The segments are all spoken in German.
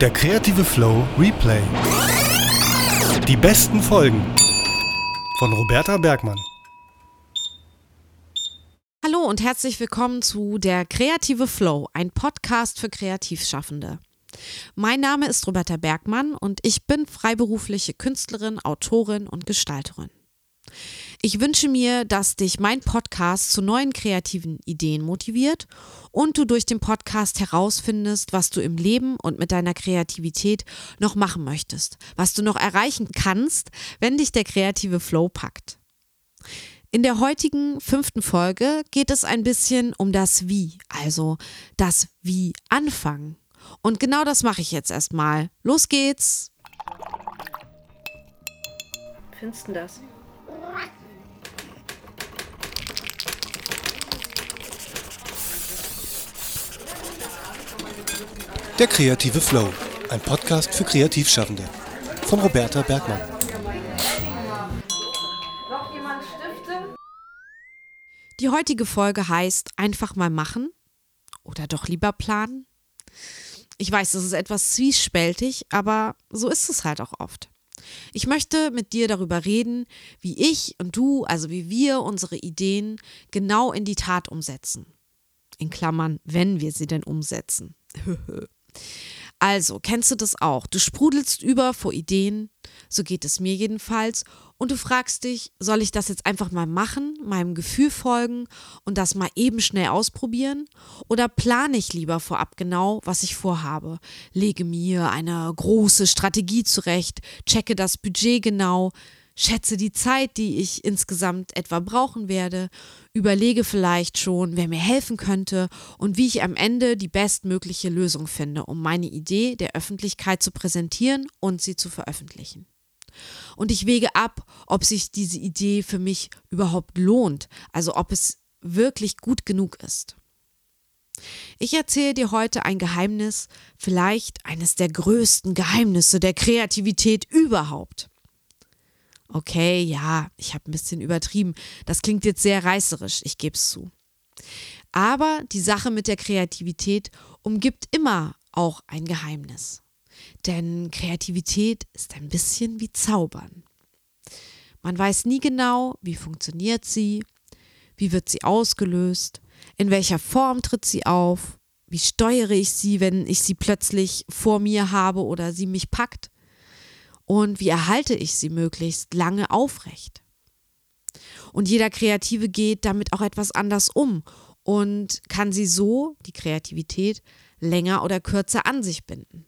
Der kreative Flow Replay. Die besten Folgen von Roberta Bergmann. Hallo und herzlich willkommen zu Der kreative Flow, ein Podcast für Kreativschaffende. Mein Name ist Roberta Bergmann und ich bin freiberufliche Künstlerin, Autorin und Gestalterin. Ich wünsche mir, dass dich mein Podcast zu neuen kreativen Ideen motiviert und du durch den Podcast herausfindest, was du im Leben und mit deiner Kreativität noch machen möchtest, was du noch erreichen kannst, wenn dich der kreative Flow packt. In der heutigen fünften Folge geht es ein bisschen um das Wie, also das Wie anfangen. Und genau das mache ich jetzt erstmal. Los geht's! Findest du das? Der kreative Flow. Ein Podcast für Kreativschaffende. Von Roberta Bergmann. Die heutige Folge heißt Einfach mal machen oder doch lieber planen. Ich weiß, das ist etwas zwiespältig, aber so ist es halt auch oft. Ich möchte mit dir darüber reden, wie ich und du, also wie wir unsere Ideen genau in die Tat umsetzen. In Klammern, wenn wir sie denn umsetzen. Also, kennst du das auch? Du sprudelst über vor Ideen, so geht es mir jedenfalls, und du fragst dich, soll ich das jetzt einfach mal machen, meinem Gefühl folgen und das mal eben schnell ausprobieren? Oder plane ich lieber vorab genau, was ich vorhabe? Lege mir eine große Strategie zurecht, checke das Budget genau, schätze die Zeit, die ich insgesamt etwa brauchen werde, überlege vielleicht schon, wer mir helfen könnte und wie ich am Ende die bestmögliche Lösung finde, um meine Idee der Öffentlichkeit zu präsentieren und sie zu veröffentlichen. Und ich wege ab, ob sich diese Idee für mich überhaupt lohnt, also ob es wirklich gut genug ist. Ich erzähle dir heute ein Geheimnis, vielleicht eines der größten Geheimnisse der Kreativität überhaupt. Okay, ja, ich habe ein bisschen übertrieben. Das klingt jetzt sehr reißerisch, ich gebe es zu. Aber die Sache mit der Kreativität umgibt immer auch ein Geheimnis. Denn Kreativität ist ein bisschen wie Zaubern. Man weiß nie genau, wie funktioniert sie, wie wird sie ausgelöst, in welcher Form tritt sie auf, wie steuere ich sie, wenn ich sie plötzlich vor mir habe oder sie mich packt und wie erhalte ich sie möglichst lange aufrecht. Und jeder Kreative geht damit auch etwas anders um und kann sie so, die Kreativität, länger oder kürzer an sich binden.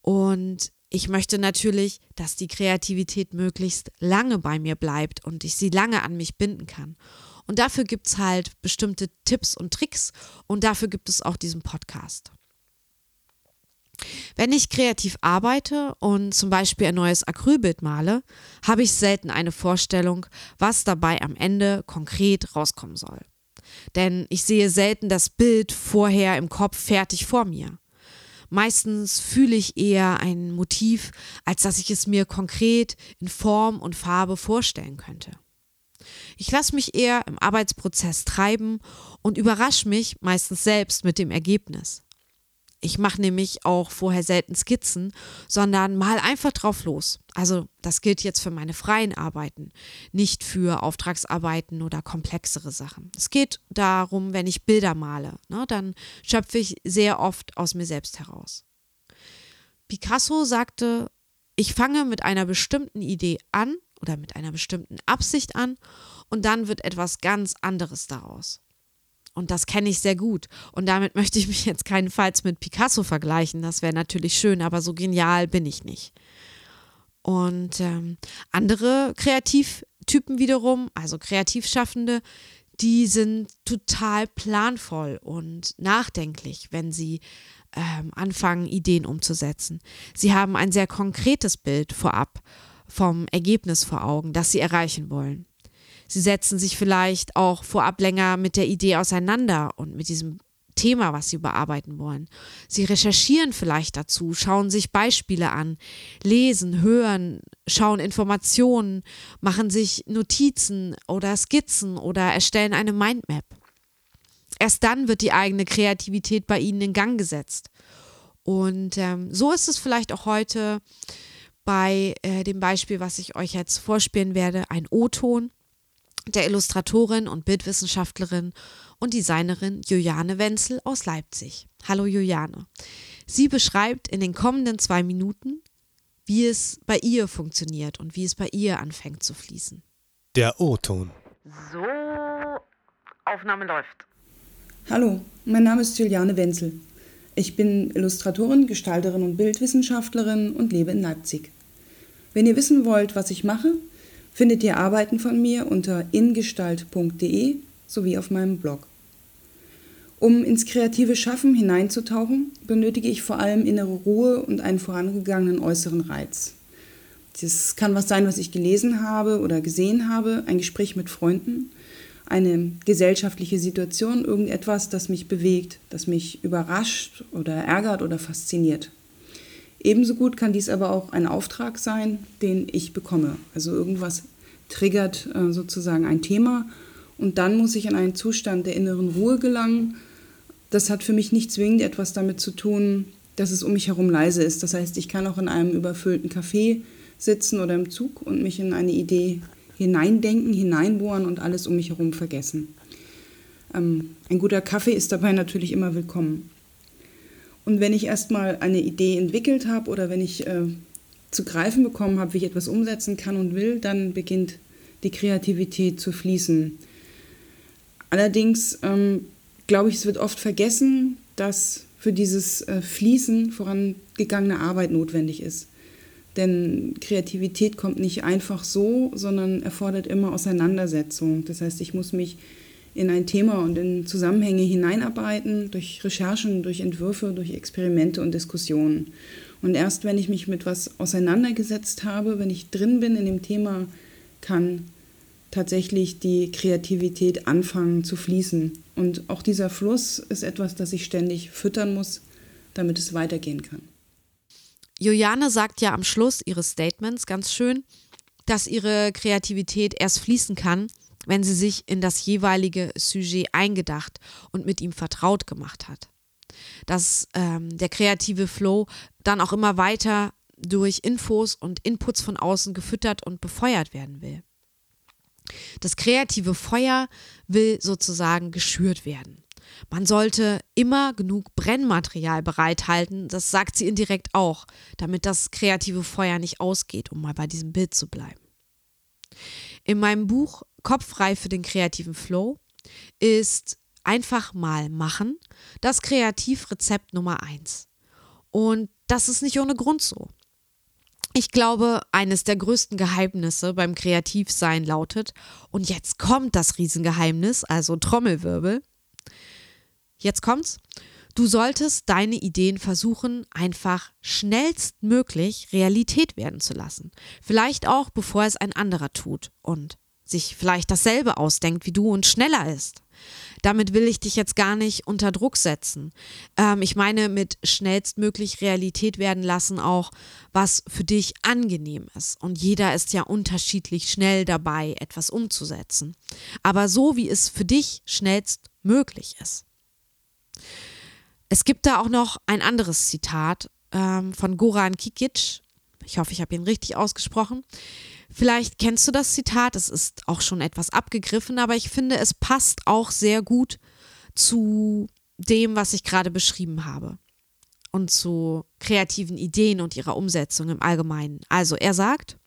Und ich möchte natürlich, dass die Kreativität möglichst lange bei mir bleibt und ich sie lange an mich binden kann. Und dafür gibt es halt bestimmte Tipps und Tricks und dafür gibt es auch diesen Podcast. Wenn ich kreativ arbeite und zum Beispiel ein neues Acrylbild male, habe ich selten eine Vorstellung, was dabei am Ende konkret rauskommen soll. Denn ich sehe selten das Bild vorher im Kopf fertig vor mir. Meistens fühle ich eher ein Motiv, als dass ich es mir konkret in Form und Farbe vorstellen könnte. Ich lasse mich eher im Arbeitsprozess treiben und überrasche mich meistens selbst mit dem Ergebnis. Ich mache nämlich auch vorher selten Skizzen, sondern mal einfach drauf los. Also das gilt jetzt für meine freien Arbeiten, nicht für Auftragsarbeiten oder komplexere Sachen. Es geht darum, wenn ich Bilder male, ne, dann schöpfe ich sehr oft aus mir selbst heraus. Picasso sagte, ich fange mit einer bestimmten Idee an oder mit einer bestimmten Absicht an und dann wird etwas ganz anderes daraus. Und das kenne ich sehr gut. Und damit möchte ich mich jetzt keinenfalls mit Picasso vergleichen. Das wäre natürlich schön, aber so genial bin ich nicht. Und ähm, andere Kreativtypen wiederum, also Kreativschaffende, die sind total planvoll und nachdenklich, wenn sie ähm, anfangen, Ideen umzusetzen. Sie haben ein sehr konkretes Bild vorab vom Ergebnis vor Augen, das sie erreichen wollen. Sie setzen sich vielleicht auch vorab länger mit der Idee auseinander und mit diesem Thema, was sie bearbeiten wollen. Sie recherchieren vielleicht dazu, schauen sich Beispiele an, lesen, hören, schauen Informationen, machen sich Notizen oder Skizzen oder erstellen eine Mindmap. Erst dann wird die eigene Kreativität bei ihnen in Gang gesetzt. Und ähm, so ist es vielleicht auch heute bei äh, dem Beispiel, was ich euch jetzt vorspielen werde, ein O-Ton der Illustratorin und Bildwissenschaftlerin und Designerin Juliane Wenzel aus Leipzig. Hallo Juliane. Sie beschreibt in den kommenden zwei Minuten, wie es bei ihr funktioniert und wie es bei ihr anfängt zu fließen. Der O-Ton. So, Aufnahme läuft. Hallo, mein Name ist Juliane Wenzel. Ich bin Illustratorin, Gestalterin und Bildwissenschaftlerin und lebe in Leipzig. Wenn ihr wissen wollt, was ich mache, findet ihr Arbeiten von mir unter ingestalt.de sowie auf meinem Blog. Um ins kreative Schaffen hineinzutauchen, benötige ich vor allem innere Ruhe und einen vorangegangenen äußeren Reiz. Das kann was sein, was ich gelesen habe oder gesehen habe, ein Gespräch mit Freunden, eine gesellschaftliche Situation, irgendetwas, das mich bewegt, das mich überrascht oder ärgert oder fasziniert. Ebenso gut kann dies aber auch ein Auftrag sein, den ich bekomme. Also irgendwas triggert äh, sozusagen ein Thema und dann muss ich in einen Zustand der inneren Ruhe gelangen. Das hat für mich nicht zwingend etwas damit zu tun, dass es um mich herum leise ist. Das heißt, ich kann auch in einem überfüllten Café sitzen oder im Zug und mich in eine Idee hineindenken, hineinbohren und alles um mich herum vergessen. Ähm, ein guter Kaffee ist dabei natürlich immer willkommen. Und wenn ich erstmal eine Idee entwickelt habe oder wenn ich äh, zu greifen bekommen habe, wie ich etwas umsetzen kann und will, dann beginnt die Kreativität zu fließen. Allerdings ähm, glaube ich, es wird oft vergessen, dass für dieses äh, Fließen vorangegangene Arbeit notwendig ist. Denn Kreativität kommt nicht einfach so, sondern erfordert immer Auseinandersetzung. Das heißt, ich muss mich in ein Thema und in Zusammenhänge hineinarbeiten, durch Recherchen, durch Entwürfe, durch Experimente und Diskussionen. Und erst wenn ich mich mit was auseinandergesetzt habe, wenn ich drin bin in dem Thema, kann tatsächlich die Kreativität anfangen zu fließen. Und auch dieser Fluss ist etwas, das ich ständig füttern muss, damit es weitergehen kann. Juliane sagt ja am Schluss ihres Statements ganz schön, dass ihre Kreativität erst fließen kann, wenn sie sich in das jeweilige Sujet eingedacht und mit ihm vertraut gemacht hat. Dass ähm, der kreative Flow dann auch immer weiter durch Infos und Inputs von außen gefüttert und befeuert werden will. Das kreative Feuer will sozusagen geschürt werden. Man sollte immer genug Brennmaterial bereithalten, das sagt sie indirekt auch, damit das kreative Feuer nicht ausgeht, um mal bei diesem Bild zu bleiben. In meinem Buch Kopf frei für den kreativen Flow ist einfach mal machen das Kreativrezept Nummer eins. Und das ist nicht ohne Grund so. Ich glaube, eines der größten Geheimnisse beim Kreativsein lautet, und jetzt kommt das Riesengeheimnis, also Trommelwirbel. Jetzt kommt's. Du solltest deine Ideen versuchen, einfach schnellstmöglich Realität werden zu lassen. Vielleicht auch, bevor es ein anderer tut und sich vielleicht dasselbe ausdenkt wie du und schneller ist. Damit will ich dich jetzt gar nicht unter Druck setzen. Ähm, ich meine mit schnellstmöglich Realität werden lassen auch, was für dich angenehm ist. Und jeder ist ja unterschiedlich schnell dabei, etwas umzusetzen. Aber so, wie es für dich schnellstmöglich ist. Es gibt da auch noch ein anderes Zitat ähm, von Goran Kikic. Ich hoffe, ich habe ihn richtig ausgesprochen. Vielleicht kennst du das Zitat, es ist auch schon etwas abgegriffen, aber ich finde, es passt auch sehr gut zu dem, was ich gerade beschrieben habe und zu kreativen Ideen und ihrer Umsetzung im Allgemeinen. Also er sagt,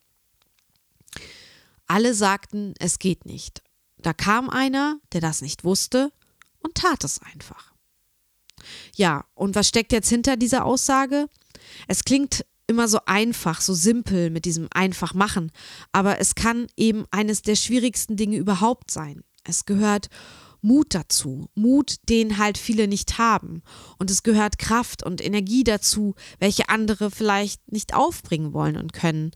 alle sagten, es geht nicht. Da kam einer, der das nicht wusste und tat es einfach. Ja, und was steckt jetzt hinter dieser Aussage? Es klingt immer so einfach, so simpel mit diesem einfach machen, aber es kann eben eines der schwierigsten Dinge überhaupt sein. Es gehört Mut dazu, Mut, den halt viele nicht haben. Und es gehört Kraft und Energie dazu, welche andere vielleicht nicht aufbringen wollen und können.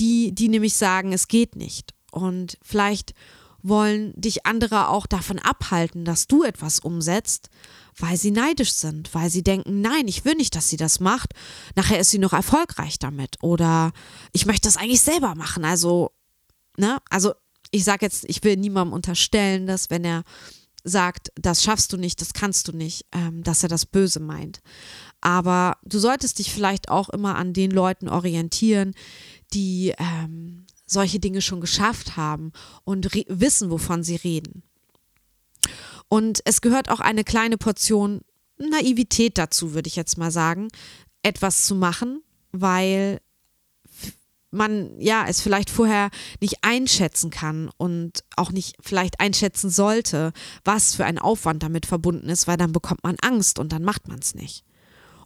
Die, die nämlich sagen, es geht nicht. Und vielleicht wollen dich andere auch davon abhalten, dass du etwas umsetzt, weil sie neidisch sind, weil sie denken, nein, ich will nicht, dass sie das macht. Nachher ist sie noch erfolgreich damit oder ich möchte das eigentlich selber machen. Also, ne, also ich sage jetzt, ich will niemandem unterstellen, dass wenn er sagt, das schaffst du nicht, das kannst du nicht, ähm, dass er das böse meint. Aber du solltest dich vielleicht auch immer an den Leuten orientieren, die ähm, solche Dinge schon geschafft haben und wissen, wovon sie reden. Und es gehört auch eine kleine Portion Naivität dazu, würde ich jetzt mal sagen, etwas zu machen, weil man ja es vielleicht vorher nicht einschätzen kann und auch nicht vielleicht einschätzen sollte, was für ein Aufwand damit verbunden ist, weil dann bekommt man Angst und dann macht man es nicht.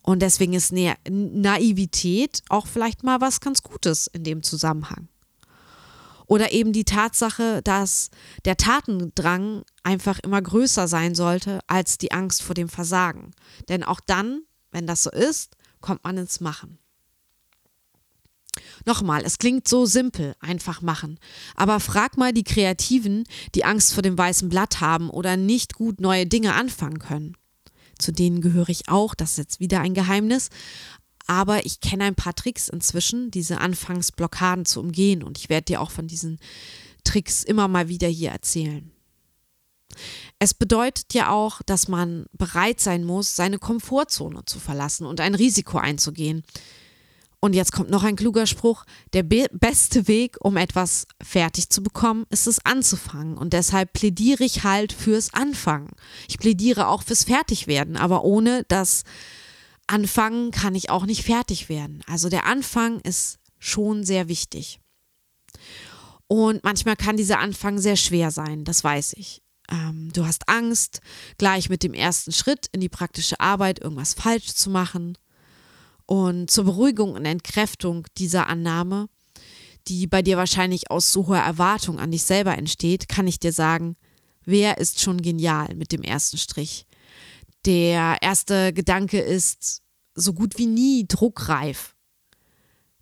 Und deswegen ist Naivität auch vielleicht mal was ganz Gutes in dem Zusammenhang. Oder eben die Tatsache, dass der Tatendrang einfach immer größer sein sollte als die Angst vor dem Versagen. Denn auch dann, wenn das so ist, kommt man ins Machen. Nochmal, es klingt so simpel, einfach machen. Aber frag mal die Kreativen, die Angst vor dem weißen Blatt haben oder nicht gut neue Dinge anfangen können. Zu denen gehöre ich auch, das ist jetzt wieder ein Geheimnis. Aber ich kenne ein paar Tricks inzwischen, diese Anfangsblockaden zu umgehen. Und ich werde dir auch von diesen Tricks immer mal wieder hier erzählen. Es bedeutet ja auch, dass man bereit sein muss, seine Komfortzone zu verlassen und ein Risiko einzugehen. Und jetzt kommt noch ein kluger Spruch. Der be beste Weg, um etwas fertig zu bekommen, ist es anzufangen. Und deshalb plädiere ich halt fürs Anfangen. Ich plädiere auch fürs Fertigwerden, aber ohne das Anfangen kann ich auch nicht fertig werden. Also der Anfang ist schon sehr wichtig. Und manchmal kann dieser Anfang sehr schwer sein, das weiß ich. Ähm, du hast Angst, gleich mit dem ersten Schritt in die praktische Arbeit irgendwas falsch zu machen. Und zur Beruhigung und Entkräftung dieser Annahme, die bei dir wahrscheinlich aus so hoher Erwartung an dich selber entsteht, kann ich dir sagen, wer ist schon genial mit dem ersten Strich? Der erste Gedanke ist so gut wie nie druckreif.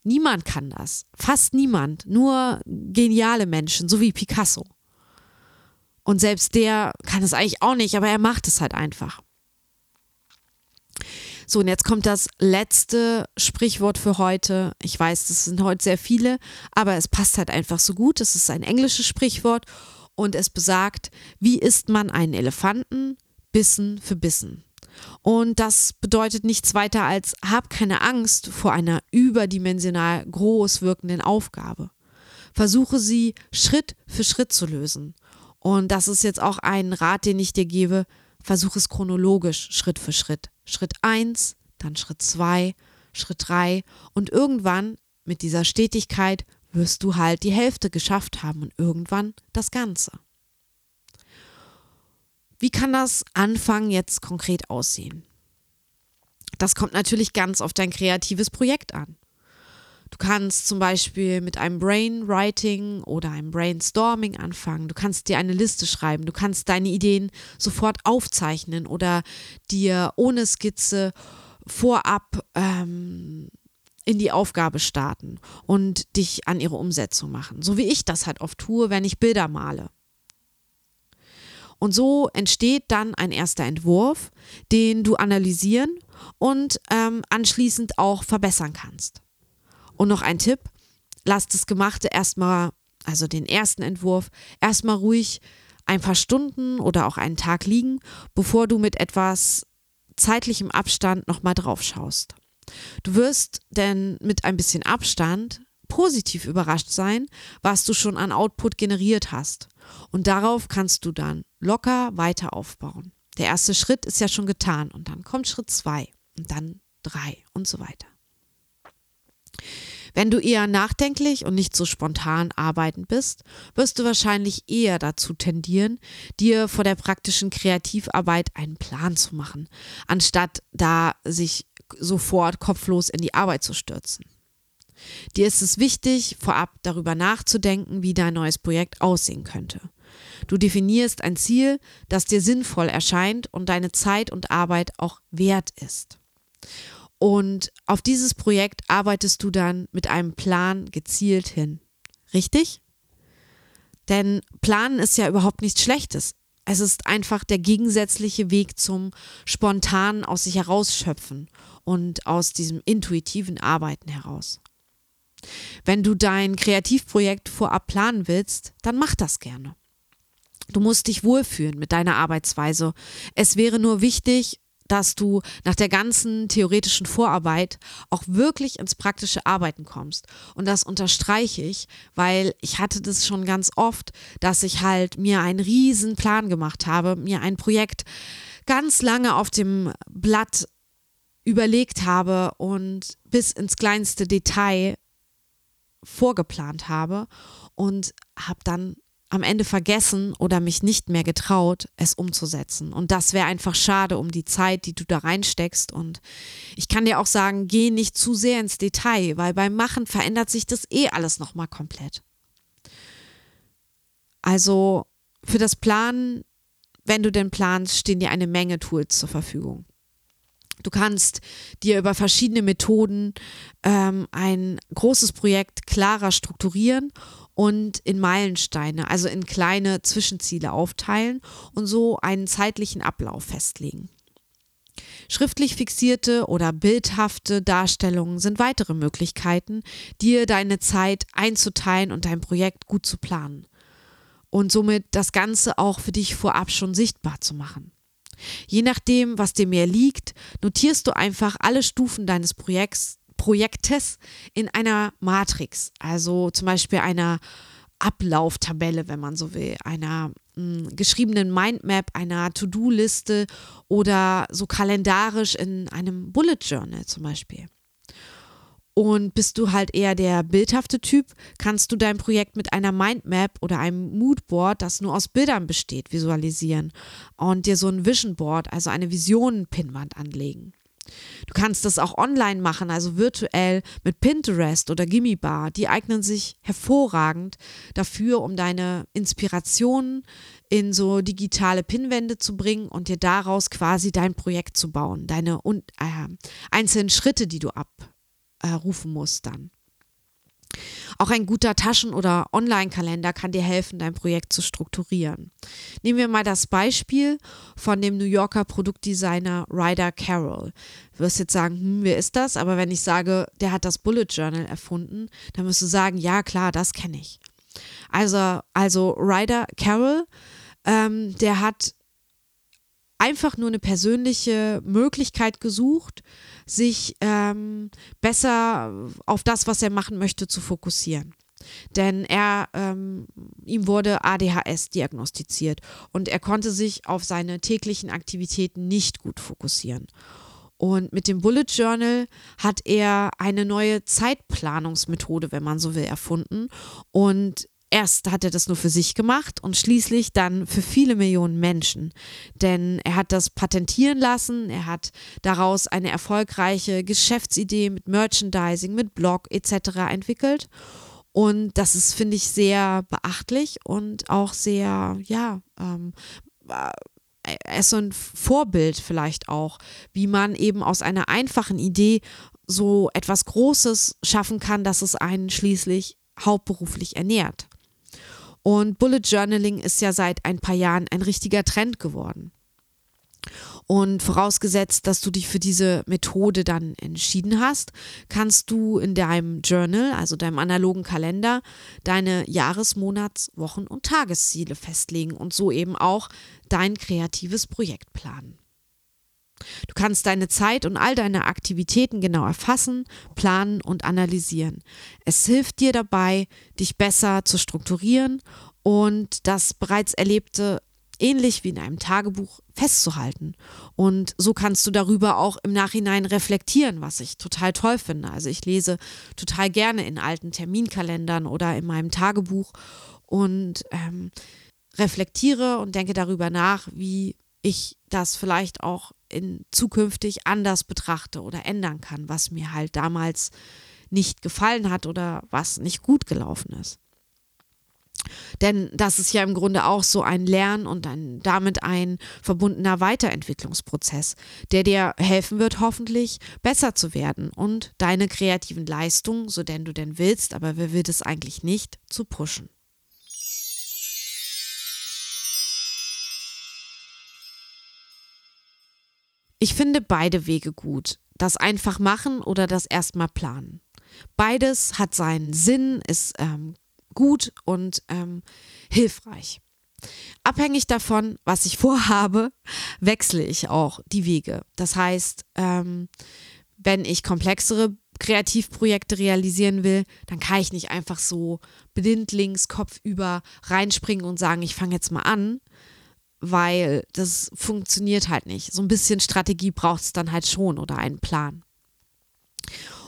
Niemand kann das. Fast niemand. Nur geniale Menschen, so wie Picasso. Und selbst der kann es eigentlich auch nicht, aber er macht es halt einfach. So, und jetzt kommt das letzte Sprichwort für heute. Ich weiß, das sind heute sehr viele, aber es passt halt einfach so gut. Es ist ein englisches Sprichwort und es besagt, wie isst man einen Elefanten? Bissen für Bissen. Und das bedeutet nichts weiter als hab keine Angst vor einer überdimensional groß wirkenden Aufgabe. Versuche sie Schritt für Schritt zu lösen. Und das ist jetzt auch ein Rat, den ich dir gebe. Versuche es chronologisch, Schritt für Schritt. Schritt 1, dann Schritt 2, Schritt 3 und irgendwann mit dieser Stetigkeit wirst du halt die Hälfte geschafft haben und irgendwann das Ganze. Wie kann das Anfangen jetzt konkret aussehen? Das kommt natürlich ganz auf dein kreatives Projekt an. Du kannst zum Beispiel mit einem Brainwriting oder einem Brainstorming anfangen. Du kannst dir eine Liste schreiben. Du kannst deine Ideen sofort aufzeichnen oder dir ohne Skizze vorab ähm, in die Aufgabe starten und dich an ihre Umsetzung machen. So wie ich das halt oft tue, wenn ich Bilder male. Und so entsteht dann ein erster Entwurf, den du analysieren und ähm, anschließend auch verbessern kannst. Und noch ein Tipp, lass das Gemachte erstmal, also den ersten Entwurf, erstmal ruhig ein paar Stunden oder auch einen Tag liegen, bevor du mit etwas zeitlichem Abstand nochmal drauf schaust. Du wirst denn mit ein bisschen Abstand positiv überrascht sein, was du schon an Output generiert hast. Und darauf kannst du dann locker weiter aufbauen. Der erste Schritt ist ja schon getan und dann kommt Schritt zwei und dann drei und so weiter. Wenn du eher nachdenklich und nicht so spontan arbeiten bist, wirst du wahrscheinlich eher dazu tendieren, dir vor der praktischen Kreativarbeit einen Plan zu machen, anstatt da sich sofort kopflos in die Arbeit zu stürzen. Dir ist es wichtig, vorab darüber nachzudenken, wie dein neues Projekt aussehen könnte. Du definierst ein Ziel, das dir sinnvoll erscheint und deine Zeit und Arbeit auch wert ist. Und auf dieses Projekt arbeitest du dann mit einem Plan gezielt hin. Richtig? Denn Planen ist ja überhaupt nichts Schlechtes. Es ist einfach der gegensätzliche Weg zum spontanen aus sich herausschöpfen und aus diesem intuitiven Arbeiten heraus. Wenn du dein Kreativprojekt vorab planen willst, dann mach das gerne. Du musst dich wohlfühlen mit deiner Arbeitsweise. Es wäre nur wichtig, dass du nach der ganzen theoretischen Vorarbeit auch wirklich ins praktische Arbeiten kommst. Und das unterstreiche ich, weil ich hatte das schon ganz oft, dass ich halt mir einen riesen Plan gemacht habe, mir ein Projekt ganz lange auf dem Blatt überlegt habe und bis ins kleinste Detail vorgeplant habe und habe dann am Ende vergessen oder mich nicht mehr getraut, es umzusetzen. Und das wäre einfach schade um die Zeit, die du da reinsteckst. Und ich kann dir auch sagen, geh nicht zu sehr ins Detail, weil beim Machen verändert sich das eh alles nochmal komplett. Also für das Planen, wenn du denn planst, stehen dir eine Menge Tools zur Verfügung. Du kannst dir über verschiedene Methoden ähm, ein großes Projekt klarer strukturieren und in Meilensteine, also in kleine Zwischenziele aufteilen und so einen zeitlichen Ablauf festlegen. Schriftlich fixierte oder bildhafte Darstellungen sind weitere Möglichkeiten, dir deine Zeit einzuteilen und dein Projekt gut zu planen und somit das Ganze auch für dich vorab schon sichtbar zu machen. Je nachdem, was dir mehr liegt, notierst du einfach alle Stufen deines Projekts Projektes in einer Matrix, also zum Beispiel einer Ablauftabelle, wenn man so will, einer mh, hm, geschriebenen Mindmap, einer To-Do-Liste oder so kalendarisch in einem Bullet Journal zum Beispiel. Und bist du halt eher der bildhafte Typ, kannst du dein Projekt mit einer Mindmap oder einem Moodboard, das nur aus Bildern besteht, visualisieren und dir so ein Vision Board, also eine Visionen-Pinwand anlegen. Du kannst das auch online machen, also virtuell mit Pinterest oder Gimme Bar. Die eignen sich hervorragend dafür, um deine Inspirationen in so digitale Pinwände zu bringen und dir daraus quasi dein Projekt zu bauen, deine äh, einzelnen Schritte, die du abrufen musst dann. Auch ein guter Taschen- oder Online-Kalender kann dir helfen, dein Projekt zu strukturieren. Nehmen wir mal das Beispiel von dem New Yorker Produktdesigner Ryder Carroll. Du wirst jetzt sagen, hm, wer ist das? Aber wenn ich sage, der hat das Bullet Journal erfunden, dann wirst du sagen, ja klar, das kenne ich. Also, also Ryder Carroll, ähm, der hat einfach nur eine persönliche Möglichkeit gesucht, sich ähm, besser auf das, was er machen möchte, zu fokussieren. Denn er, ähm, ihm wurde ADHS diagnostiziert und er konnte sich auf seine täglichen Aktivitäten nicht gut fokussieren. Und mit dem Bullet Journal hat er eine neue Zeitplanungsmethode, wenn man so will, erfunden. Und Erst hat er das nur für sich gemacht und schließlich dann für viele Millionen Menschen. Denn er hat das patentieren lassen, er hat daraus eine erfolgreiche Geschäftsidee mit Merchandising, mit Blog etc. entwickelt. Und das ist, finde ich, sehr beachtlich und auch sehr, ja, ähm, äh, er ist so ein Vorbild vielleicht auch, wie man eben aus einer einfachen Idee so etwas Großes schaffen kann, dass es einen schließlich hauptberuflich ernährt. Und Bullet Journaling ist ja seit ein paar Jahren ein richtiger Trend geworden. Und vorausgesetzt, dass du dich für diese Methode dann entschieden hast, kannst du in deinem Journal, also deinem analogen Kalender, deine Jahres-, Monats-, Wochen- und Tagesziele festlegen und so eben auch dein kreatives Projekt planen. Du kannst deine Zeit und all deine Aktivitäten genau erfassen, planen und analysieren. Es hilft dir dabei, dich besser zu strukturieren und das bereits Erlebte ähnlich wie in einem Tagebuch festzuhalten. Und so kannst du darüber auch im Nachhinein reflektieren, was ich total toll finde. Also ich lese total gerne in alten Terminkalendern oder in meinem Tagebuch und ähm, reflektiere und denke darüber nach, wie ich das vielleicht auch in zukünftig anders betrachte oder ändern kann, was mir halt damals nicht gefallen hat oder was nicht gut gelaufen ist. Denn das ist ja im Grunde auch so ein Lern- und ein, damit ein verbundener Weiterentwicklungsprozess, der dir helfen wird, hoffentlich besser zu werden und deine kreativen Leistungen, so denn du denn willst, aber wer will das eigentlich nicht, zu pushen. Ich finde beide Wege gut. Das einfach machen oder das erstmal planen. Beides hat seinen Sinn, ist ähm, gut und ähm, hilfreich. abhängig davon, was ich vorhabe, wechsle ich auch die Wege. Das heißt, ähm, wenn ich komplexere Kreativprojekte realisieren will, dann kann ich nicht einfach so blindlings kopfüber reinspringen und sagen, ich fange jetzt mal an, weil das funktioniert halt nicht. So ein bisschen Strategie braucht es dann halt schon oder einen Plan.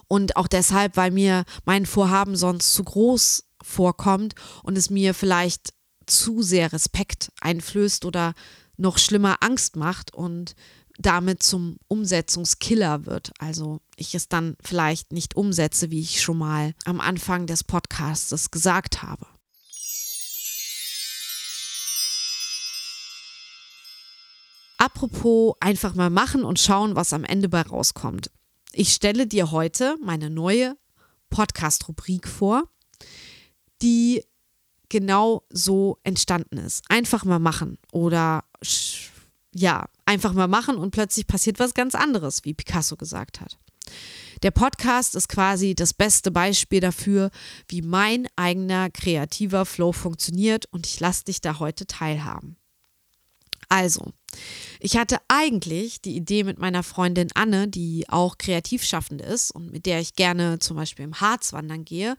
Und auch deshalb, weil mir mein Vorhaben sonst zu groß vorkommt und es mir vielleicht zu sehr Respekt einflößt oder noch schlimmer Angst macht und damit zum Umsetzungskiller wird. Also ich es dann vielleicht nicht umsetze, wie ich schon mal am Anfang des Podcasts gesagt habe. Apropos einfach mal machen und schauen, was am Ende bei rauskommt. Ich stelle dir heute meine neue Podcast-Rubrik vor, die genau so entstanden ist. Einfach mal machen oder ja, einfach mal machen und plötzlich passiert was ganz anderes, wie Picasso gesagt hat. Der Podcast ist quasi das beste Beispiel dafür, wie mein eigener kreativer Flow funktioniert und ich lasse dich da heute teilhaben. Also, ich hatte eigentlich die Idee mit meiner Freundin Anne, die auch Kreativschaffende ist und mit der ich gerne zum Beispiel im Harz wandern gehe,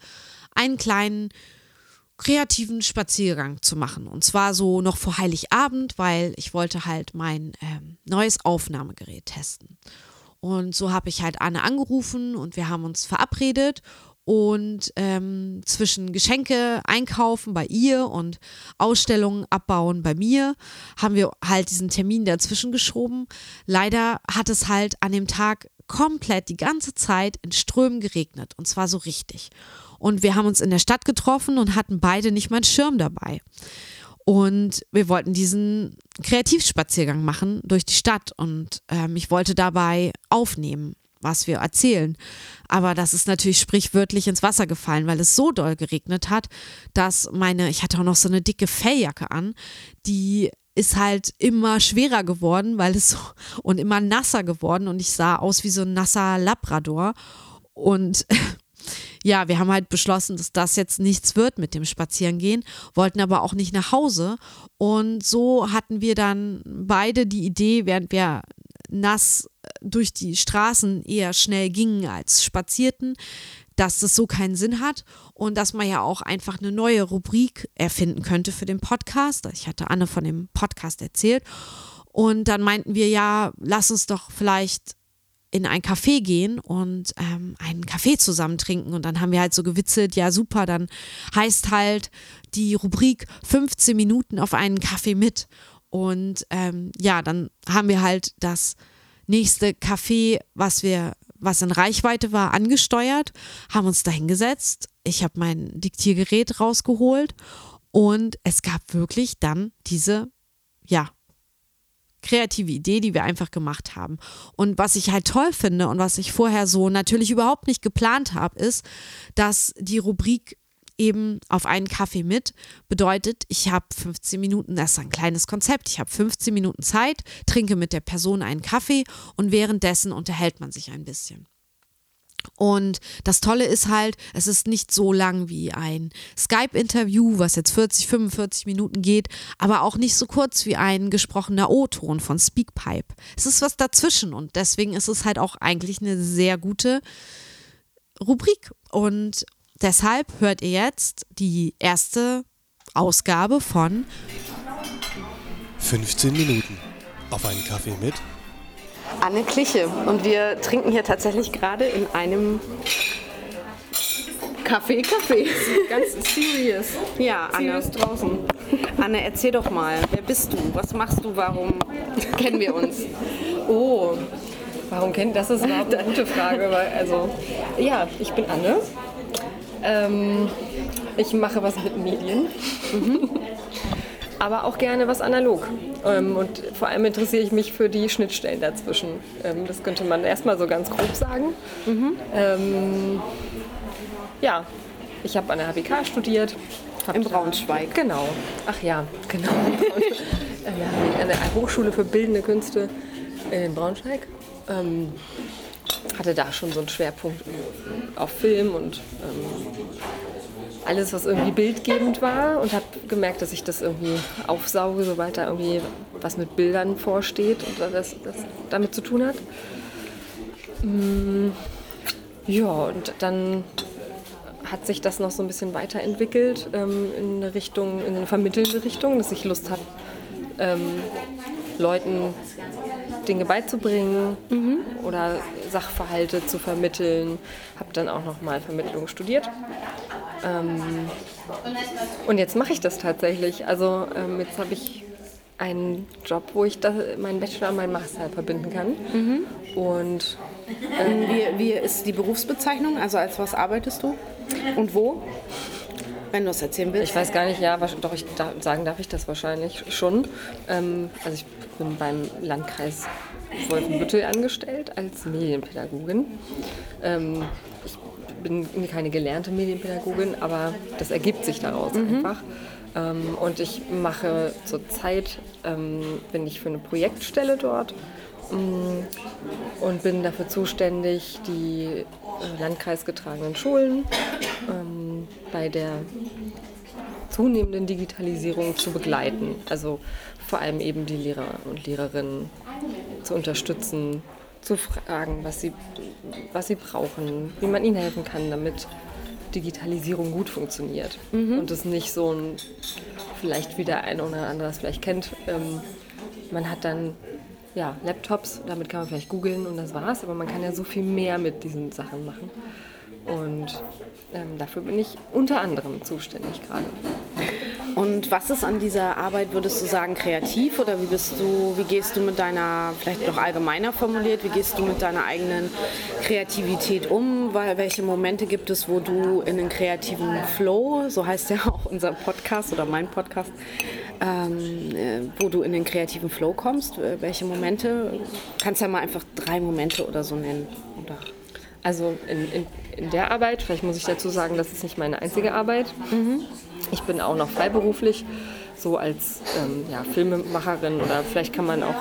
einen kleinen kreativen Spaziergang zu machen. Und zwar so noch vor Heiligabend, weil ich wollte halt mein ähm, neues Aufnahmegerät testen. Und so habe ich halt Anne angerufen und wir haben uns verabredet und ähm, zwischen Geschenke einkaufen bei ihr und Ausstellungen abbauen bei mir haben wir halt diesen Termin dazwischen geschoben. Leider hat es halt an dem Tag komplett die ganze Zeit in Strömen geregnet und zwar so richtig. Und wir haben uns in der Stadt getroffen und hatten beide nicht mal einen Schirm dabei. Und wir wollten diesen Kreativspaziergang machen durch die Stadt und ähm, ich wollte dabei aufnehmen was wir erzählen. Aber das ist natürlich sprichwörtlich ins Wasser gefallen, weil es so doll geregnet hat, dass meine, ich hatte auch noch so eine dicke Felljacke an, die ist halt immer schwerer geworden, weil es so und immer nasser geworden und ich sah aus wie so ein nasser Labrador. Und ja, wir haben halt beschlossen, dass das jetzt nichts wird mit dem Spazierengehen, wollten aber auch nicht nach Hause. Und so hatten wir dann beide die Idee, während wir nass durch die Straßen eher schnell gingen als spazierten, dass das so keinen Sinn hat und dass man ja auch einfach eine neue Rubrik erfinden könnte für den Podcast. Ich hatte Anne von dem Podcast erzählt. Und dann meinten wir, ja, lass uns doch vielleicht in ein Café gehen und ähm, einen Kaffee zusammen trinken. Und dann haben wir halt so gewitzelt, ja super, dann heißt halt die Rubrik 15 Minuten auf einen Kaffee mit. Und ähm, ja, dann haben wir halt das nächste Café, was wir, was in Reichweite war, angesteuert, haben uns da hingesetzt. Ich habe mein Diktiergerät rausgeholt und es gab wirklich dann diese, ja, kreative Idee, die wir einfach gemacht haben. Und was ich halt toll finde und was ich vorher so natürlich überhaupt nicht geplant habe, ist, dass die Rubrik eben auf einen Kaffee mit. Bedeutet, ich habe 15 Minuten, das ist ein kleines Konzept, ich habe 15 Minuten Zeit, trinke mit der Person einen Kaffee und währenddessen unterhält man sich ein bisschen. Und das Tolle ist halt, es ist nicht so lang wie ein Skype-Interview, was jetzt 40, 45 Minuten geht, aber auch nicht so kurz wie ein gesprochener O-Ton von Speakpipe. Es ist was dazwischen und deswegen ist es halt auch eigentlich eine sehr gute Rubrik. Und Deshalb hört ihr jetzt die erste Ausgabe von 15 Minuten auf einen Kaffee mit Anne Kliche. Und wir trinken hier tatsächlich gerade in einem Kaffee, Kaffee. Ganz serious. Ja, Anne. Serious draußen. Anne, erzähl doch mal, wer bist du? Was machst du? Warum kennen wir uns? Oh, warum kennt das? ist eine gute Frage. Weil, also, ja, ich bin Anne. Ähm, ich mache was mit Medien. Aber auch gerne was analog. Ähm, und vor allem interessiere ich mich für die Schnittstellen dazwischen. Ähm, das könnte man erstmal so ganz grob sagen. Ähm, ja, ich habe an der HWK studiert. In Braunschweig. Genau. Ach ja, genau. Äh, an der Hochschule für Bildende Künste in Braunschweig. Ähm, hatte da schon so einen Schwerpunkt auf Film und ähm, alles, was irgendwie bildgebend war und habe gemerkt, dass ich das irgendwie aufsauge, sobald da irgendwie was mit Bildern vorsteht und das, das damit zu tun hat. Mm, Ja, und dann hat sich das noch so ein bisschen weiterentwickelt ähm, in eine Richtung, in eine vermittelnde Richtung, dass ich Lust habe, ähm, Leuten Dinge beizubringen oder Sachverhalte zu vermitteln. Habe dann auch noch mal Vermittlung studiert. Ähm, und jetzt mache ich das tatsächlich. Also ähm, jetzt habe ich einen Job, wo ich da meinen Bachelor und meinen Master verbinden kann. Und Wie, wie ist die Berufsbezeichnung? Also als was arbeitest du? Und wo? Wenn du es erzählen willst. Ich weiß gar nicht, ja, doch, ich da, sagen darf ich das wahrscheinlich schon. Ähm, also ich bin beim Landkreis Wolfenbüttel angestellt als Medienpädagogin. Ähm, ich bin keine gelernte Medienpädagogin, aber das ergibt sich daraus einfach. Ähm, und ich mache zurzeit, ähm, bin ich für eine Projektstelle dort mm, und bin dafür zuständig, die äh, landkreisgetragenen Schulen ähm, bei der zunehmenden Digitalisierung zu begleiten. Also vor allem eben die Lehrer und Lehrerinnen zu unterstützen, zu fragen, was sie, was sie brauchen, wie man ihnen helfen kann, damit Digitalisierung gut funktioniert. Und es nicht so ein, vielleicht wie der eine oder andere es vielleicht kennt, ähm, man hat dann ja, Laptops, damit kann man vielleicht googeln und das war's, aber man kann ja so viel mehr mit diesen Sachen machen. Und ähm, dafür bin ich unter anderem zuständig gerade. Und was ist an dieser Arbeit, würdest du sagen, kreativ oder wie bist du, wie gehst du mit deiner, vielleicht noch allgemeiner formuliert, wie gehst du mit deiner eigenen Kreativität um? Weil welche Momente gibt es, wo du in einen kreativen Flow, so heißt ja auch unser Podcast oder mein Podcast, ähm, äh, wo du in den kreativen Flow kommst? Äh, Welche Momente? Kannst ja mal einfach drei Momente oder so nennen. Oder? Also in, in, in der Arbeit, vielleicht muss ich dazu sagen, das ist nicht meine einzige Arbeit. Ich bin auch noch freiberuflich, so als ähm, ja, Filmemacherin oder vielleicht kann man auch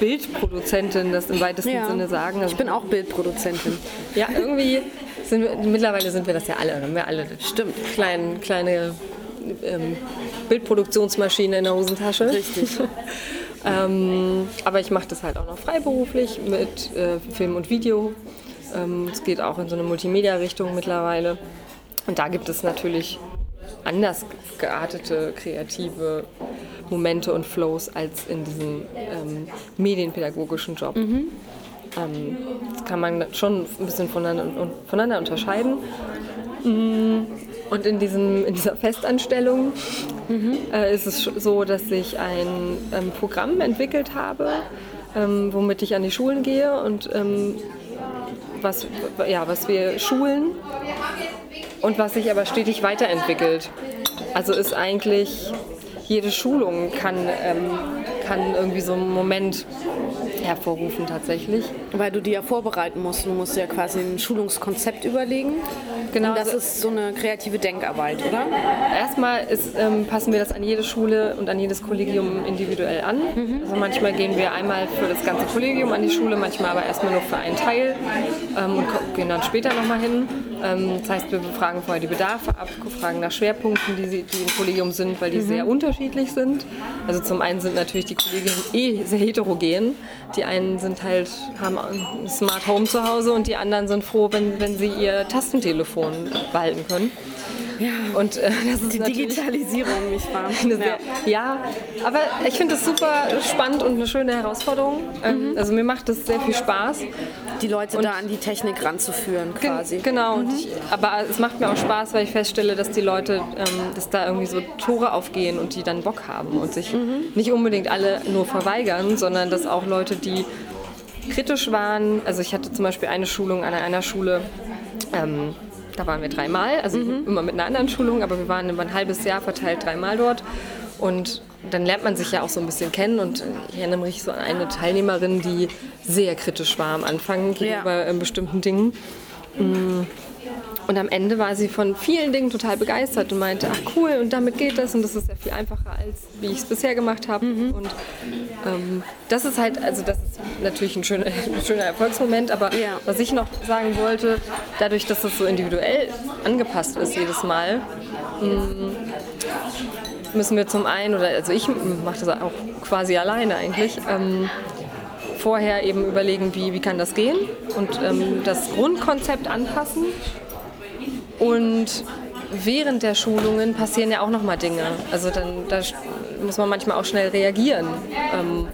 Bildproduzentin das im weitesten Ja. Sinne sagen. Also, Ich bin auch Bildproduzentin. ja, irgendwie sind wir, mittlerweile sind wir das ja alle, haben wir alle Stimmt. klein, kleine ähm, Bildproduktionsmaschine in der Hosentasche. Richtig. Ähm, aber ich mache das halt auch noch freiberuflich mit äh, Film und Video. Ähm, es geht auch in so eine Multimedia-Richtung mittlerweile. Und da gibt es natürlich anders geartete, kreative Momente und Flows als in diesem ähm, medienpädagogischen Job. Ähm, das kann man schon ein bisschen voneinander, voneinander unterscheiden. Mm, Und in, diesem, in dieser Festanstellung äh, ist es so, dass ich ein ähm, Programm entwickelt habe, ähm, womit ich an die Schulen gehe und ähm, was, ja, was wir schulen und was sich aber stetig weiterentwickelt. Also ist eigentlich jede Schulung kann, ähm, kann irgendwie so einen Moment hervorrufen tatsächlich. Weil du die ja vorbereiten musst. Du musst ja quasi ein Schulungskonzept überlegen. Genau, Und das so- ist so eine kreative Denkarbeit, oder? Erstmal ist, ähm, passen wir das an jede Schule und an jedes Kollegium individuell an. Also manchmal gehen wir einmal für das ganze Kollegium an die Schule, manchmal aber erstmal nur für einen Teil ähm, und gehen dann später nochmal hin. Ähm, das heißt, wir befragen vorher die Bedarfe ab, fragen nach Schwerpunkten, die, sie, die im Kollegium sind, weil die sehr unterschiedlich sind. Also zum einen sind natürlich die Kollegien eh sehr heterogen. Die einen sind halt, haben ein Smart Home zu Hause und die anderen sind froh, wenn, wenn sie ihr Tastentelefon behalten können. Und äh, das ist Die Digitalisierung, nicht wahr? eine sehr, ja, aber ich finde es super spannend und eine schöne Herausforderung. Ähm, Also mir macht es sehr viel Spaß. Die Leute da an die Technik ranzuführen, Gen- quasi. Genau, und ich, aber es macht mir auch Spaß, weil ich feststelle, dass die Leute, ähm, dass da irgendwie so Tore aufgehen und die dann Bock haben und sich nicht unbedingt alle nur verweigern, sondern dass auch Leute, die kritisch waren, also ich hatte zum Beispiel eine Schulung an einer Schule, ähm, da waren wir dreimal, also immer mit einer anderen Schulung, aber wir waren über ein halbes Jahr verteilt dreimal dort. Und dann lernt man sich ja auch so ein bisschen kennen und ich erinnere mich so an eine Teilnehmerin, die sehr kritisch war am Anfang gegenüber ähm, bestimmten Dingen. Und am Ende war sie von vielen Dingen total begeistert und meinte, ach cool, und damit geht das und das ist ja viel einfacher, als wie ich es bisher gemacht habe. Und ähm, das ist halt, also das ist natürlich ein schöner, ein schöner Erfolgsmoment, aber Ja. was ich noch sagen wollte, dadurch, dass es so individuell angepasst ist jedes Mal, müssen wir zum einen, oder also ich mache das auch quasi alleine eigentlich, ähm, vorher eben überlegen, wie, wie kann das gehen und ähm, das Grundkonzept anpassen. Und während der Schulungen passieren ja auch nochmal Dinge. Also dann da muss man manchmal auch schnell reagieren ähm,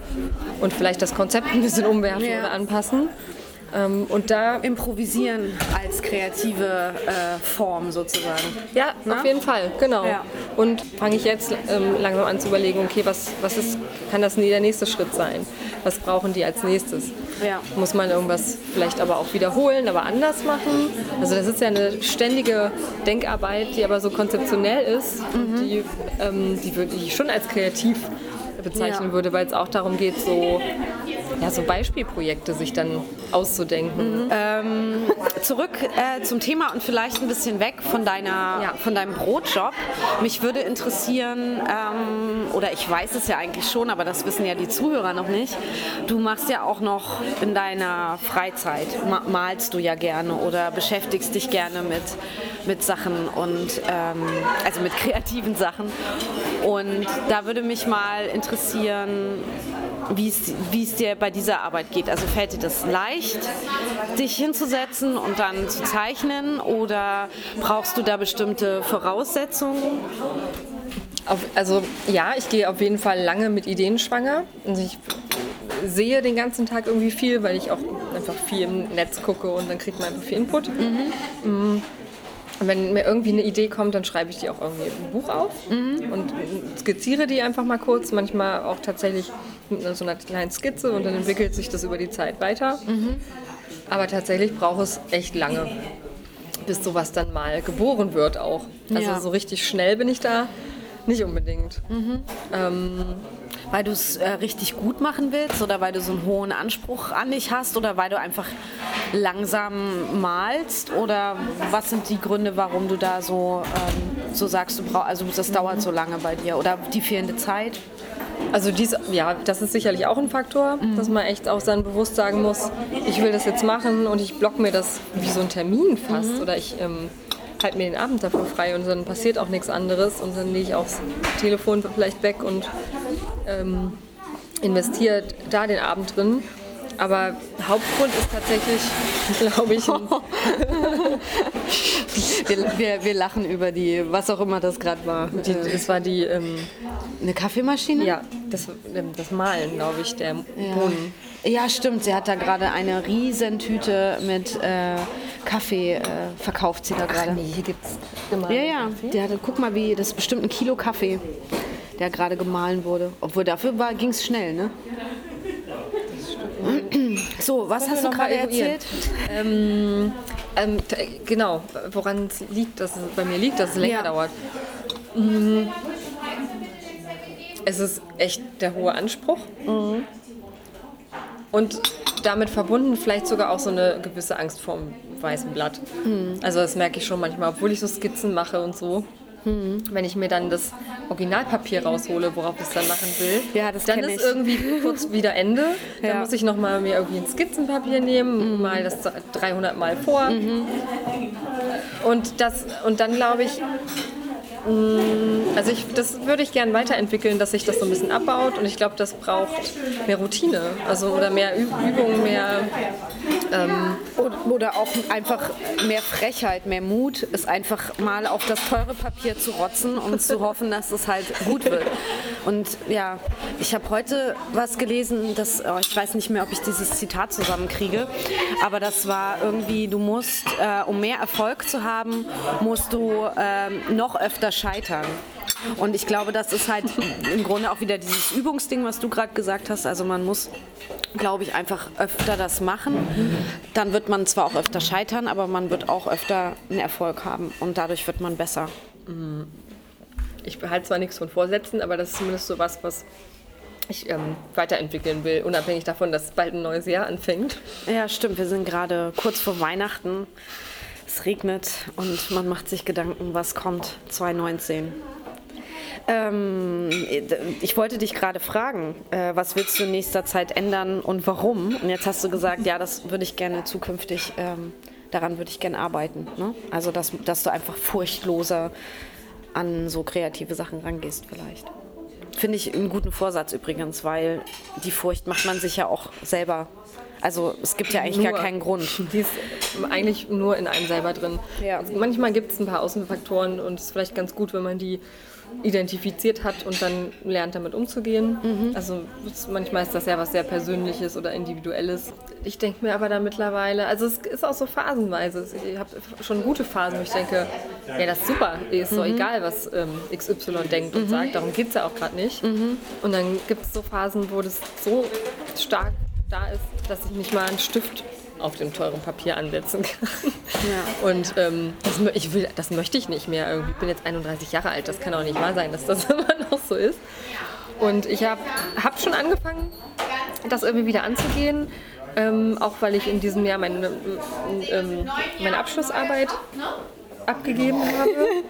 und vielleicht das Konzept ein bisschen umwerfen Ja. oder anpassen. Ähm, und da Improvisieren als kreative äh, Form sozusagen. Ja, auf jeden Fall, genau. Ja. Und fange ich jetzt ähm, langsam an zu überlegen, okay, was, was ist, kann das der nächste Schritt sein? Was brauchen die als nächstes? Ja. Muss man irgendwas vielleicht aber auch wiederholen, aber anders machen? Also das ist ja eine ständige Denkarbeit, die aber so konzeptionell ist, und die, ähm, die würde ich schon als kreativ bezeichnen Ja. würde, weil es auch darum geht, so, ja, so Beispielprojekte sich dann auszudenken. Zurück äh, zum Thema und vielleicht ein bisschen weg von, deiner, Ja. von deinem Brotjob. Mich würde interessieren, ähm, oder ich weiß es ja eigentlich schon, aber das wissen ja die Zuhörer noch nicht. Du machst ja auch noch in deiner Freizeit, ma malst du ja gerne oder beschäftigst dich gerne mit, mit Sachen und ähm, also mit kreativen Sachen. Und da würde mich mal interessieren, wie es, dir bei dieser Arbeit geht. Also fällt dir das leicht, dich hinzusetzen und dann zu zeichnen oder brauchst du da bestimmte Voraussetzungen? Auf, also ja, ich gehe auf jeden Fall lange mit Ideen schwanger. Also ich sehe den ganzen Tag irgendwie viel, weil ich auch einfach viel im Netz gucke und dann kriegt man einfach viel Input. Mhm. Und wenn mir irgendwie eine Idee kommt, dann schreibe ich die auch irgendwie im Buch auf und skizziere die einfach mal kurz, manchmal auch tatsächlich mit so einer kleinen Skizze und dann entwickelt sich das über die Zeit weiter. Aber tatsächlich braucht es echt lange, bis sowas dann mal geboren wird auch. Also Ja. so richtig schnell bin ich da nicht unbedingt. Weil du es äh, richtig gut machen willst oder weil du so einen hohen Anspruch an dich hast oder weil du einfach langsam malst oder was sind die Gründe, warum du da so, ähm, so sagst, du brauchst, also das dauert so lange bei dir oder die fehlende Zeit? Also dies, ja, das ist sicherlich auch ein Faktor, dass man echt auch dann bewusst sagen muss, ich will das jetzt machen und ich block mir das wie so ein Termin fast oder ich ähm, halte mir den Abend dafür frei und dann passiert auch nichts anderes und dann lege ich auch das Telefon vielleicht weg und ähm, investiere da den Abend drin. Aber Hauptgrund ist tatsächlich, glaube ich, Wir, wir, wir lachen über die, was auch immer das gerade war. die, das war die, ähm, Eine Kaffeemaschine? ja, das, ähm, das Malen, glaube ich, der Bohnen. Ja, stimmt. Sie hat da gerade eine Riesentüte mit äh, Kaffee äh, verkauft. Sie da gerade. Nee, hier gibt es immer. Ja, ja. Der hatte, guck mal, wie das ist bestimmt ein Kilo Kaffee, der gerade gemahlen wurde. Obwohl dafür ging es schnell, ne? So, was hast du gerade erzählt? Ähm, ähm, genau, woran es liegt, dass es bei mir liegt, dass es länger Ja. dauert. Mm. Es ist echt der hohe Anspruch. Und damit verbunden vielleicht sogar auch so eine gewisse Angst vor dem weißen Blatt. Also das merke ich schon manchmal, obwohl ich so Skizzen mache und so. Wenn ich mir dann das Originalpapier raushole, worauf ich es dann machen will, Ja, das dann ist ich. irgendwie kurz wieder Ende. Dann Ja. muss ich nochmal mir irgendwie ein Skizzenpapier nehmen, mal das 300 Mal vor. Und, das, und dann glaube ich, mh, also ich, das würde ich gerne weiterentwickeln, dass sich das so ein bisschen abbaut. Und ich glaube, das braucht mehr Routine, also oder mehr Üb- Übung, mehr Oder- Oder auch einfach mehr Frechheit, mehr Mut, es einfach mal auf das teure Papier zu rotzen und zu hoffen, dass es halt gut wird. Und ja, ich habe heute was gelesen, das, oh, ich weiß nicht mehr, ob ich dieses Zitat zusammenkriege, aber das war irgendwie, du musst, äh, um mehr Erfolg zu haben, musst du ähm, noch öfter scheitern. Und ich glaube, das ist halt im Grunde auch wieder dieses Übungsding, was du gerade gesagt hast. Also man muss, glaube ich, einfach öfter das machen. Dann wird man zwar auch öfter scheitern, aber man wird auch öfter einen Erfolg haben und dadurch wird man besser. Ich behalte zwar nichts von Vorsätzen, aber das ist zumindest so was, was ich ähm, weiterentwickeln will, unabhängig davon, dass bald ein neues Jahr anfängt. Ja, stimmt. Wir sind gerade kurz vor Weihnachten. Es regnet und man macht sich Gedanken, was kommt 2019. Ähm, ich wollte dich gerade fragen, äh, was willst du in nächster Zeit ändern und warum? Und jetzt hast du gesagt, ja, das würde ich gerne zukünftig, ähm, daran würde ich gerne arbeiten. Ne? Also, dass, dass du einfach furchtloser an so kreative Sachen rangehst vielleicht. Finde ich einen guten Vorsatz übrigens, weil die Furcht macht man sich ja auch selber. Also es gibt ja eigentlich Nur. gar keinen Grund. Die ist eigentlich nur in einem selber drin. Ja. Manchmal gibt es ein paar Außenfaktoren und es ist vielleicht ganz gut, wenn man die identifiziert hat und dann lernt, damit umzugehen. Mhm. Also manchmal ist das ja was sehr Persönliches oder Individuelles. Ich denke mir aber da mittlerweile, also es ist auch so phasenweise. Ich habe schon gute Phasen, wo ich denke, ja, das ist super, ist Mhm. so egal, was ähm, XY denkt und sagt, darum geht es ja auch gerade nicht. Mhm. Und dann gibt es so Phasen, wo das so stark da ist, dass ich nicht mal einen Stift auf dem teuren Papier ansetzen kann. Und ähm, das, ich will, das möchte ich nicht mehr. Ich bin jetzt 31 Jahre alt, das kann auch nicht wahr sein, dass das immer noch so ist. Und ich habe hab schon angefangen, das irgendwie wieder anzugehen. Ähm, auch weil ich in diesem Jahr meine, ähm, meine Abschlussarbeit abgegeben habe.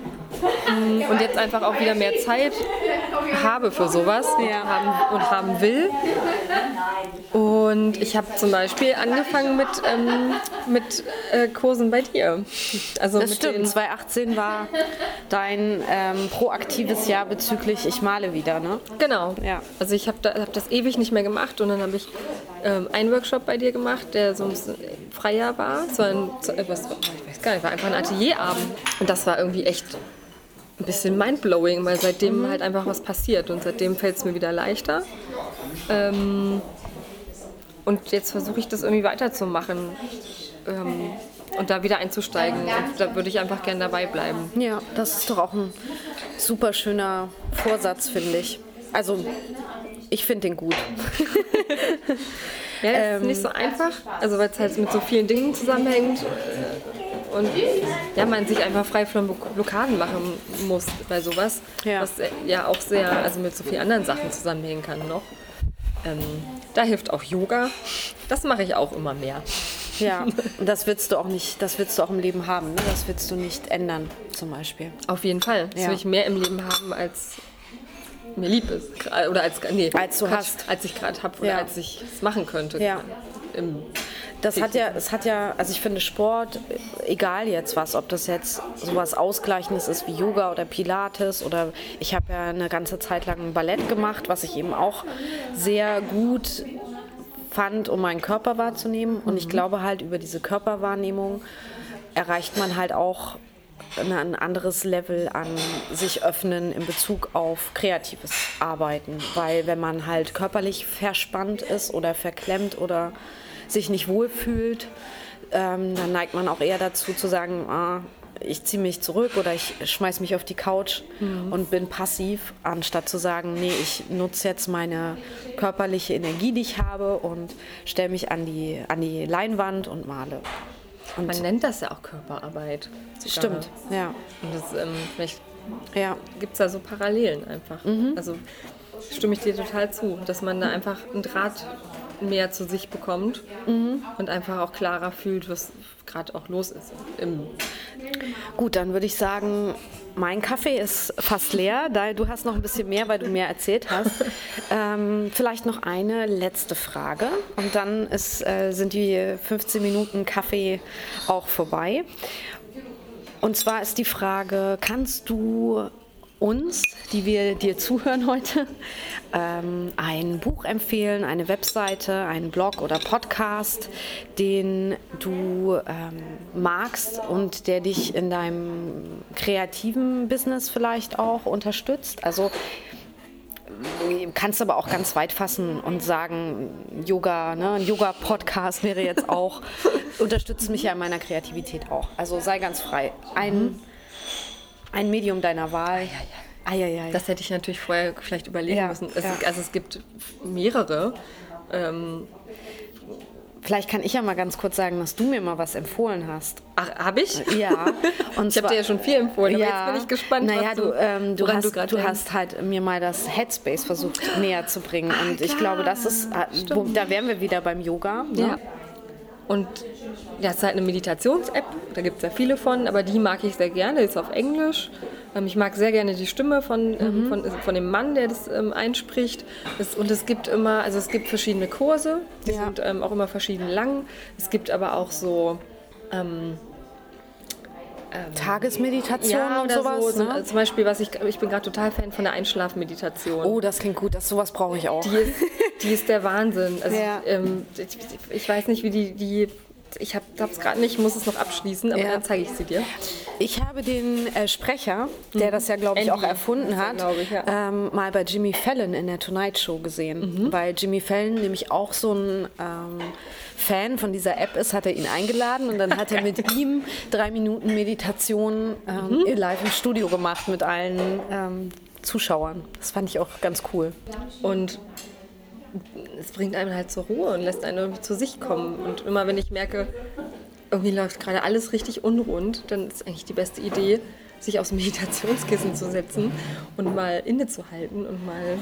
Mm, Und jetzt einfach auch wieder mehr Zeit habe für sowas haben, und haben will. Und ich habe zum Beispiel angefangen mit, ähm, mit äh, Kursen bei dir. Also Das mit stimmt, den- 2018 war dein ähm, proaktives Jahr bezüglich Ich male wieder, ne? Genau. Ja. Also ich habe da, hab das ewig nicht mehr gemacht und dann habe ich ähm, einen Workshop bei dir gemacht, der so ein bisschen freier war. Es war ein, so etwas, ich weiß gar nicht, war einfach ein Atelierabend. Und das war irgendwie echt ein bisschen mindblowing, weil seitdem halt einfach was passiert und seitdem fällt es mir wieder leichter. Ähm, und jetzt versuche ich das irgendwie weiterzumachen ähm, und da wieder einzusteigen. Und da würde ich einfach gerne dabei bleiben. Ja, das ist doch auch ein super schöner Vorsatz, finde ich. Also, ich finde den gut. Ja, das Ähm, ist nicht so einfach, also weil es halt mit so vielen Dingen zusammenhängt und ja, man sich einfach frei von Block- Blockaden machen muss bei sowas, Ja. was äh, ja auch sehr, also mit so vielen anderen Sachen zusammenhängen kann noch. Ähm, da hilft auch Yoga. Das mache ich auch immer mehr. Ja, und das willst du auch nicht, das willst du auch im Leben haben, ne? Das willst du nicht ändern, zum Beispiel. Auf jeden Fall. Das Ja. will ich mehr im Leben haben, als mir lieb ist. Oder als, nee, Als du Quatsch, hast. Als ich gerade habe oder Ja. als ich es machen könnte. Ja. Im, Das hat ja, es hat ja, also ich finde Sport, egal jetzt was, ob das jetzt sowas Ausgleichendes ist wie Yoga oder Pilates oder ich habe ja eine ganze Zeit lang Ballett gemacht, was ich eben auch sehr gut fand, um meinen Körper wahrzunehmen. Und ich glaube halt, über diese Körperwahrnehmung erreicht man halt auch ein anderes Level an sich öffnen in Bezug auf kreatives Arbeiten. Weil wenn man halt körperlich verspannt ist oder verklemmt oder sich nicht wohlfühlt, ähm, dann neigt man auch eher dazu zu sagen, ah, ich ziehe mich zurück oder ich schmeiß mich auf die Couch und bin passiv, anstatt zu sagen, nee, ich nutze jetzt meine körperliche Energie, die ich habe und stelle mich an die, an die Leinwand und male. Und man nennt das ja auch Körperarbeit. sogar. stimmt, ja. Und das, ähm, vielleicht Ja, gibt es da so Parallelen einfach. Mhm. Also stimme ich dir total zu, dass man da einfach einen Draht mehr zu sich bekommt Mhm. und einfach auch klarer fühlt, was gerade auch los ist. Im, Gut, dann würde ich sagen, mein Kaffee ist fast leer. Du hast noch ein bisschen mehr, weil du mehr erzählt hast. Ähm, vielleicht noch eine letzte Frage und dann ist, äh, sind die 15 Minuten Kaffee auch vorbei. Und zwar ist die Frage, kannst du uns, die wir dir zuhören heute, ähm, ein Buch empfehlen, eine Webseite, einen Blog oder Podcast, den du ähm, magst und der dich in deinem kreativen Business vielleicht auch unterstützt? Also kannst aber auch ganz weit fassen und sagen, Yoga, ne, ein Yoga-Podcast wäre jetzt auch, unterstützt mich ja in meiner Kreativität auch. Also sei ganz frei. Ein, ein Medium deiner Wahl. Eieiei. das hätte ich natürlich vorher vielleicht überlegen Ja, müssen. Es, ja. Also es gibt mehrere. Ähm, Vielleicht kann ich ja mal ganz kurz sagen, dass du mir mal was empfohlen hast. ach, habe ich? Ja. Ich habe dir ja schon viel empfohlen, aber jetzt bin ich gespannt, Naja, was du, ähm, du, hast, du du, hast halt mir mal das Headspace versucht näher zu bringen. Und ich glaube, das ist, äh, wo, da wären wir wieder beim Yoga. Ne? Ja. Und das ist halt eine Meditations-App, da gibt es ja viele von, aber die mag ich sehr gerne, ist auf Englisch. Ähm, ich mag sehr gerne die Stimme von, ähm, von, von dem Mann, der das ähm, einspricht. Es, und es gibt immer, also es gibt verschiedene Kurse, die Ja. sind ähm, auch immer verschieden lang. Es gibt aber auch so ähm, Tagesmeditation ja, und oder sowas. so. ne? Zum Beispiel, was ich, ich bin gerade total Fan von der Einschlafmeditation. Oh, das klingt gut. Das, sowas brauche ich auch. Die ist, die ist der Wahnsinn. Also, Ja. ähm, ich, ich weiß nicht, wie die, die ich habe es gerade nicht, muss es noch abschließen, aber Ja. dann zeige ich sie dir. Ich habe den äh, Sprecher, der das ja, glaube ich, auch Andy erfunden ist er, hat, glaube ich, ja. ähm, mal bei Jimmy Fallon in der Tonight Show gesehen. Weil Jimmy Fallon nämlich auch so ein ähm, Fan von dieser App ist, hat er ihn eingeladen und dann hat er mit ihm drei Minuten Meditation ähm, live im Studio gemacht mit allen ähm, Zuschauern. Das fand ich auch ganz cool. Und es bringt einen halt zur Ruhe und lässt einen irgendwie zu sich kommen. Und immer wenn ich merke, irgendwie läuft gerade alles richtig unrund, dann ist eigentlich die beste Idee, sich aufs Meditationskissen zu setzen und mal innezuhalten und mal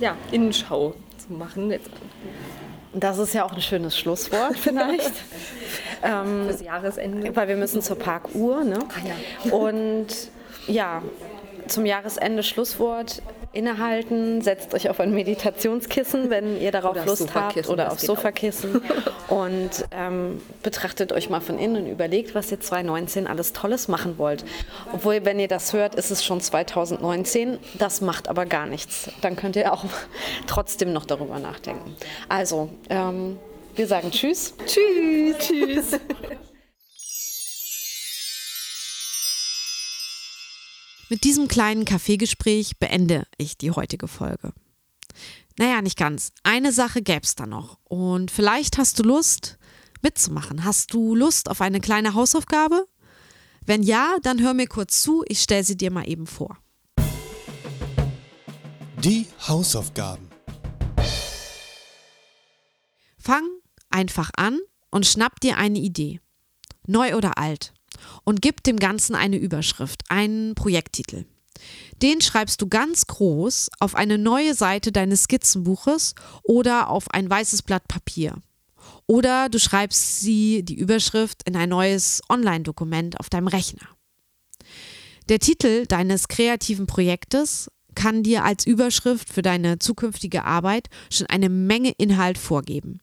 ja, Innenschau zu machen. Jetzt Das ist ja auch ein schönes Schlusswort vielleicht. ähm, fürs Jahresende. Weil wir müssen zur Parkuhr, ne? Ah, ja. Und ja, zum Jahresende Schlusswort innehalten, setzt euch auf ein Meditationskissen, wenn ihr darauf Oder Lust habt, oder auch. Sofakissen und ähm, betrachtet euch mal von innen und überlegt, was ihr 2019 alles Tolles machen wollt. Obwohl, wenn ihr das hört, ist es schon 2019, das macht aber gar nichts. Dann könnt ihr auch trotzdem noch darüber nachdenken. Also, ähm, wir sagen Tschüss. Tschüss. Tschüss. Mit diesem kleinen Kaffeegespräch beende ich die heutige Folge. Naja, nicht ganz. Eine Sache gäbe es da noch. Und vielleicht hast du Lust mitzumachen. Hast du Lust auf eine kleine Hausaufgabe? Wenn ja, dann hör mir kurz zu. Ich stelle sie dir mal eben vor. Die Hausaufgaben. Fang einfach an und schnapp dir eine Idee. Neu oder alt. Und gib dem Ganzen eine Überschrift, einen Projekttitel. Den schreibst du ganz groß auf eine neue Seite deines Skizzenbuches oder auf ein weißes Blatt Papier. Oder du schreibst sie, die Überschrift, in ein neues Online-Dokument auf deinem Rechner. Der Titel deines kreativen Projektes kann dir als Überschrift für deine zukünftige Arbeit schon eine Menge Inhalt vorgeben.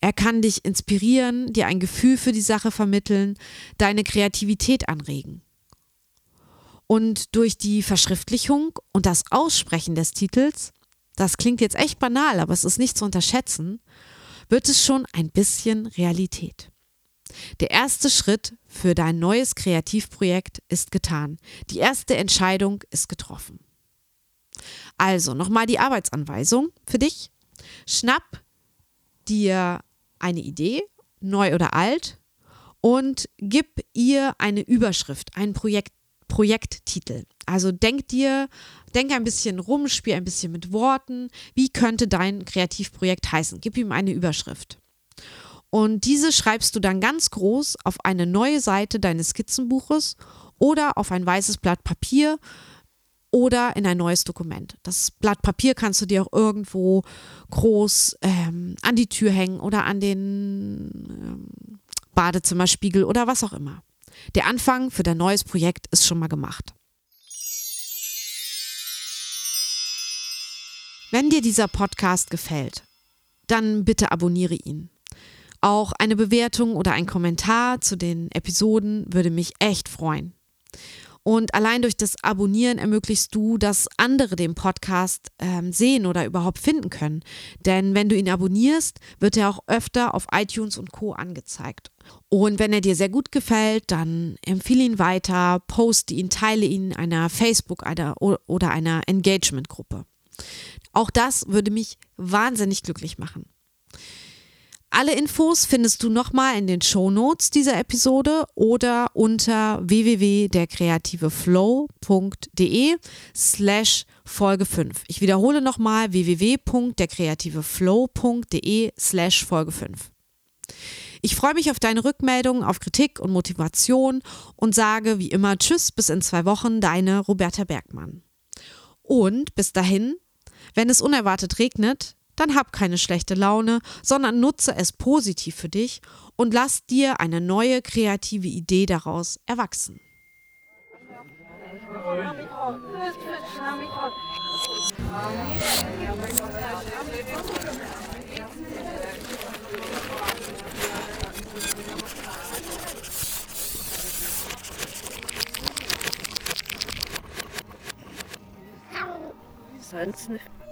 Er kann dich inspirieren, dir ein Gefühl für die Sache vermitteln, deine Kreativität anregen. Und durch die Verschriftlichung und das Aussprechen des Titels, das klingt jetzt echt banal, aber es ist nicht zu unterschätzen, wird es schon ein bisschen Realität. Der erste Schritt für dein neues Kreativprojekt ist getan. Die erste Entscheidung ist getroffen. Also nochmal die Arbeitsanweisung für dich. Schnapp dir eine Idee, neu oder alt, und gib ihr eine Überschrift, einen Projekt, Projekttitel. Also denk dir, denk ein bisschen rum, spiel ein bisschen mit Worten. Wie könnte dein Kreativprojekt heißen? Gib ihm eine Überschrift. Und diese schreibst du dann ganz groß auf eine neue Seite deines Skizzenbuches oder auf ein weißes Blatt Papier oder in ein neues Dokument. Das Blatt Papier kannst du dir auch irgendwo groß ähm, an die Tür hängen oder an den ähm, Badezimmerspiegel oder was auch immer. Der Anfang für dein neues Projekt ist schon mal gemacht. Wenn dir dieser Podcast gefällt, dann bitte abonniere ihn. Auch eine Bewertung oder ein Kommentar zu den Episoden würde mich echt freuen. Und allein durch das Abonnieren ermöglichst du, dass andere den Podcast ähm, sehen oder überhaupt finden können. Denn wenn du ihn abonnierst, wird er auch öfter auf iTunes und Co angezeigt. Und wenn er dir sehr gut gefällt, dann empfehle ihn weiter, poste ihn, teile ihn in einer Facebook- einer, oder einer Engagement-Gruppe. Auch das würde mich wahnsinnig glücklich machen. Alle Infos findest du nochmal in den Shownotes dieser Episode oder unter www.derkreativeflow.de slash Folge 5. Ich wiederhole nochmal www.derkreativeflow.de slash Folge 5. Ich freue mich auf deine Rückmeldungen, auf Kritik und Motivation und sage wie immer Tschüss bis in zwei Wochen, deine Roberta Bergmann. Und bis dahin, wenn es unerwartet regnet, dann hab keine schlechte Laune, sondern nutze es positiv für dich und lass dir eine neue kreative Idee daraus erwachsen. Sonst nicht.